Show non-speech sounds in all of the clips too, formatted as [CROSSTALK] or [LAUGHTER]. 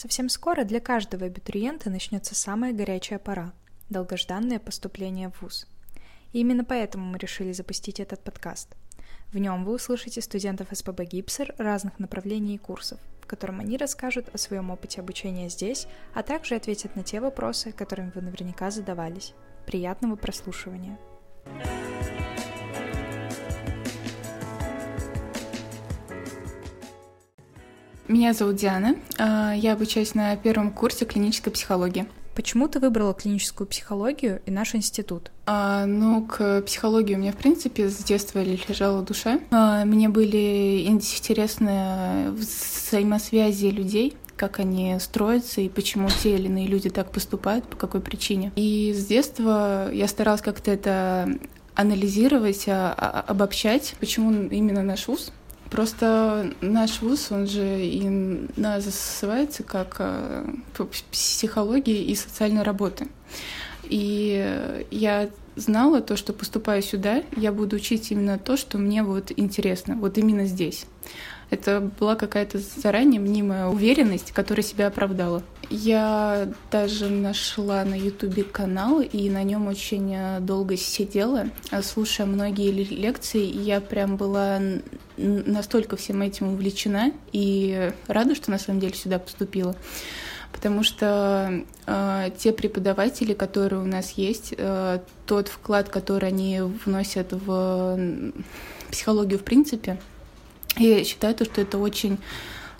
Совсем скоро для каждого абитуриента начнется самая горячая пора – долгожданное поступление в ВУЗ. И именно поэтому мы решили запустить этот подкаст. В нем вы услышите студентов СПБ «Гипсер» разных направлений и курсов, в котором они расскажут о своем опыте обучения здесь, а также ответят на те вопросы, которыми вы наверняка задавались. Приятного прослушивания! Меня зовут Диана. А, я обучаюсь на первом курсе клинической психологии. Почему ты выбрала клиническую психологию и наш институт? А, ну, к психологии у меня, в принципе, с детства лежала душа. А, мне были интересны взаимосвязи людей, как они строятся и почему те или иные люди так поступают, по какой причине. И с детства я старалась как-то это анализировать, а, а, обобщать, почему именно наш вуз Просто наш вуз, он же и называется как э, психологии и социальной работы. И я знала то, что поступая сюда, я буду учить именно то, что мне вот интересно, вот именно здесь. Это была какая-то заранее мнимая уверенность, которая себя оправдала. Я даже нашла на Ютубе канал, и на нем очень э, долго сидела, слушая многие лекции, и я прям была настолько всем этим увлечена и рада, что на самом деле сюда поступила. Потому что э, те преподаватели, которые у нас есть, э, тот вклад, который они вносят в психологию в принципе, я считаю, то, что это очень,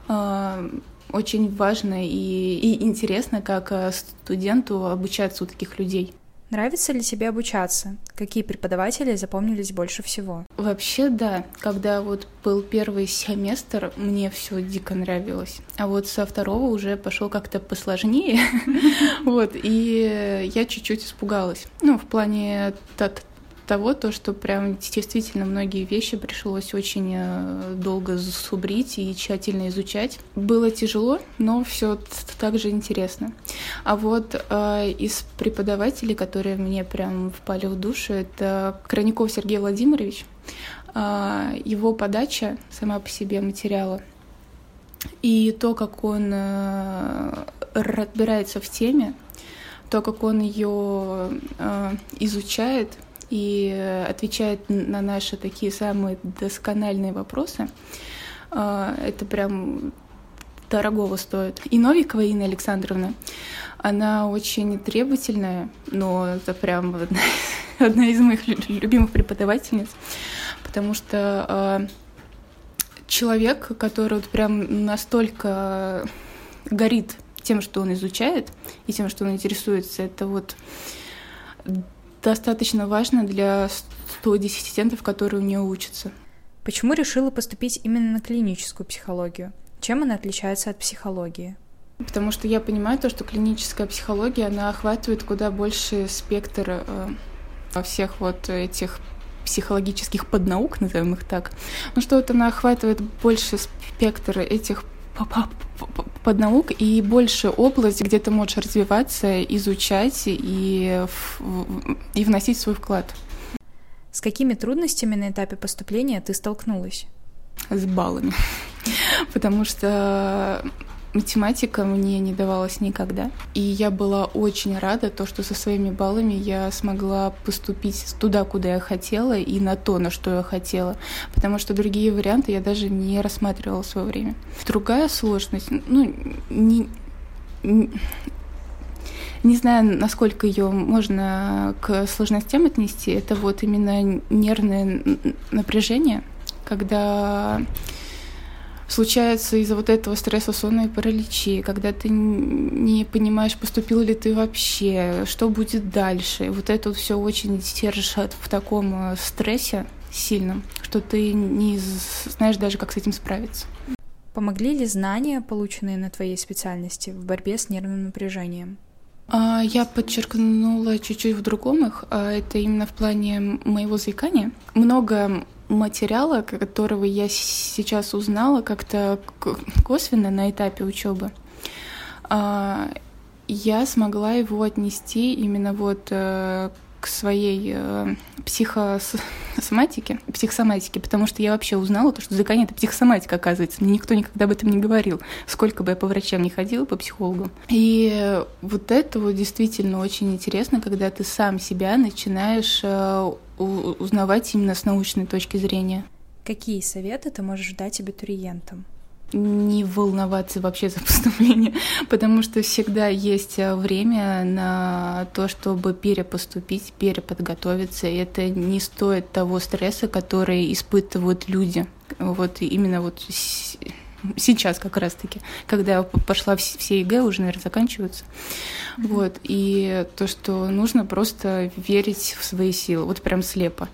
э, очень важно и, и интересно, как э, студенту обучаться у таких людей. Нравится ли тебе обучаться? Какие преподаватели запомнились больше всего? Вообще, да. Когда вот был первый семестр, мне все дико нравилось. А вот со второго уже пошел как-то посложнее. [LAUGHS] Вот, и я чуть-чуть испугалась. Ну, в плане того, то, что прям действительно многие вещи пришлось очень э, долго зубрить и тщательно изучать. Было тяжело, но все так же интересно. А вот э, из преподавателей, которые мне прям впали в душу, это Краников Сергей Владимирович. Э, его подача сама по себе материала и то, как он э, разбирается в теме, то, как он ее э, изучает — и отвечает на наши такие самые доскональные вопросы. А, это прям дорогого стоит. И Новикова Инна Александровна, она очень требовательная, но это прям [LAUGHS] одна, одна из моих любимых преподавательниц, потому что э, человек, который вот прям настолько горит тем, что он изучает, и тем, что он интересуется, это вот достаточно важно для студентов, которые у нее учатся. Почему решила поступить именно на клиническую психологию? Чем она отличается от психологии? Потому что я понимаю то, что клиническая психология, она охватывает куда больше спектр э, всех вот этих психологических поднаук, назовем их так. Ну что вот она охватывает больше спектр этих поднаук и больше область, где ты можешь развиваться, изучать и, и вносить свой вклад. С какими трудностями на этапе поступления ты столкнулась? С баллами. [LAUGHS] Потому что Математика мне не давалась никогда. И я была очень рада, то, что со своими баллами я смогла поступить туда, куда я хотела, и на то, на что я хотела. Потому что другие варианты я даже не рассматривала в свое время. Другая сложность, ну, не, не знаю, насколько ее можно к сложностям отнести, это вот именно нервное напряжение, когда случается из-за вот этого стресса сонные параличи, когда ты не понимаешь, поступил ли ты вообще, что будет дальше. Вот это все очень держит в таком э, стрессе сильном, что ты не знаешь даже, как с этим справиться. Помогли ли знания, полученные на твоей специальности, в борьбе с нервным напряжением? А, я подчеркнула чуть-чуть в другом их. А, это именно в плане моего заикания. Много материала, которого я сейчас узнала как-то косвенно на этапе учебы, а, я смогла его отнести именно вот э, к своей э, психосоматике, психосоматике, потому что я вообще узнала, то, что заикание — это психосоматика, оказывается. Мне никто никогда об этом не говорил, сколько бы я по врачам не ходила, по психологу. И вот это вот действительно очень интересно, когда ты сам себя начинаешь э, узнавать именно с научной точки зрения. Какие советы ты можешь дать абитуриентам? Не волноваться вообще за [LAUGHS] поступление, потому что всегда есть э, время на то, чтобы перепоступить, переподготовиться, и это не стоит того стресса, который испытывают люди. Вот именно вот сейчас как раз-таки, когда пошла все ЕГЭ, уже, наверное, заканчиваются. Вот, и то, что нужно просто верить в свои силы, вот прям слепо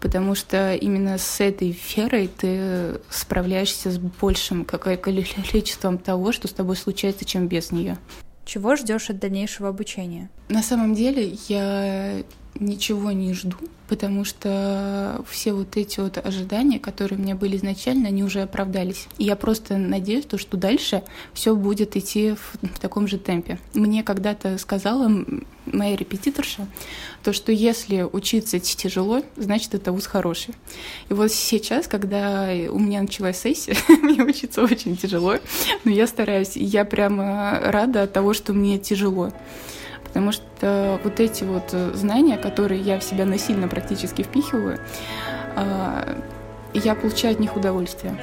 потому что именно с этой верой ты справляешься с большим количеством того, что с тобой случается, чем без нее. Чего ждешь от дальнейшего обучения? На самом деле я ничего не жду, потому что все вот эти вот ожидания, которые у меня были изначально, они уже оправдались. И я просто надеюсь, то, что дальше все будет идти в, в таком же темпе. Мне когда-то сказала моя репетиторша, то, что если учиться тяжело, значит, это вуз хороший. И вот сейчас, когда у меня началась сессия, [LAUGHS] мне учиться очень тяжело, но я стараюсь, и я прямо рада от того, что мне тяжело потому что вот эти вот э, знания, которые я в себя насильно практически впихиваю, а, я получаю от них удовольствие.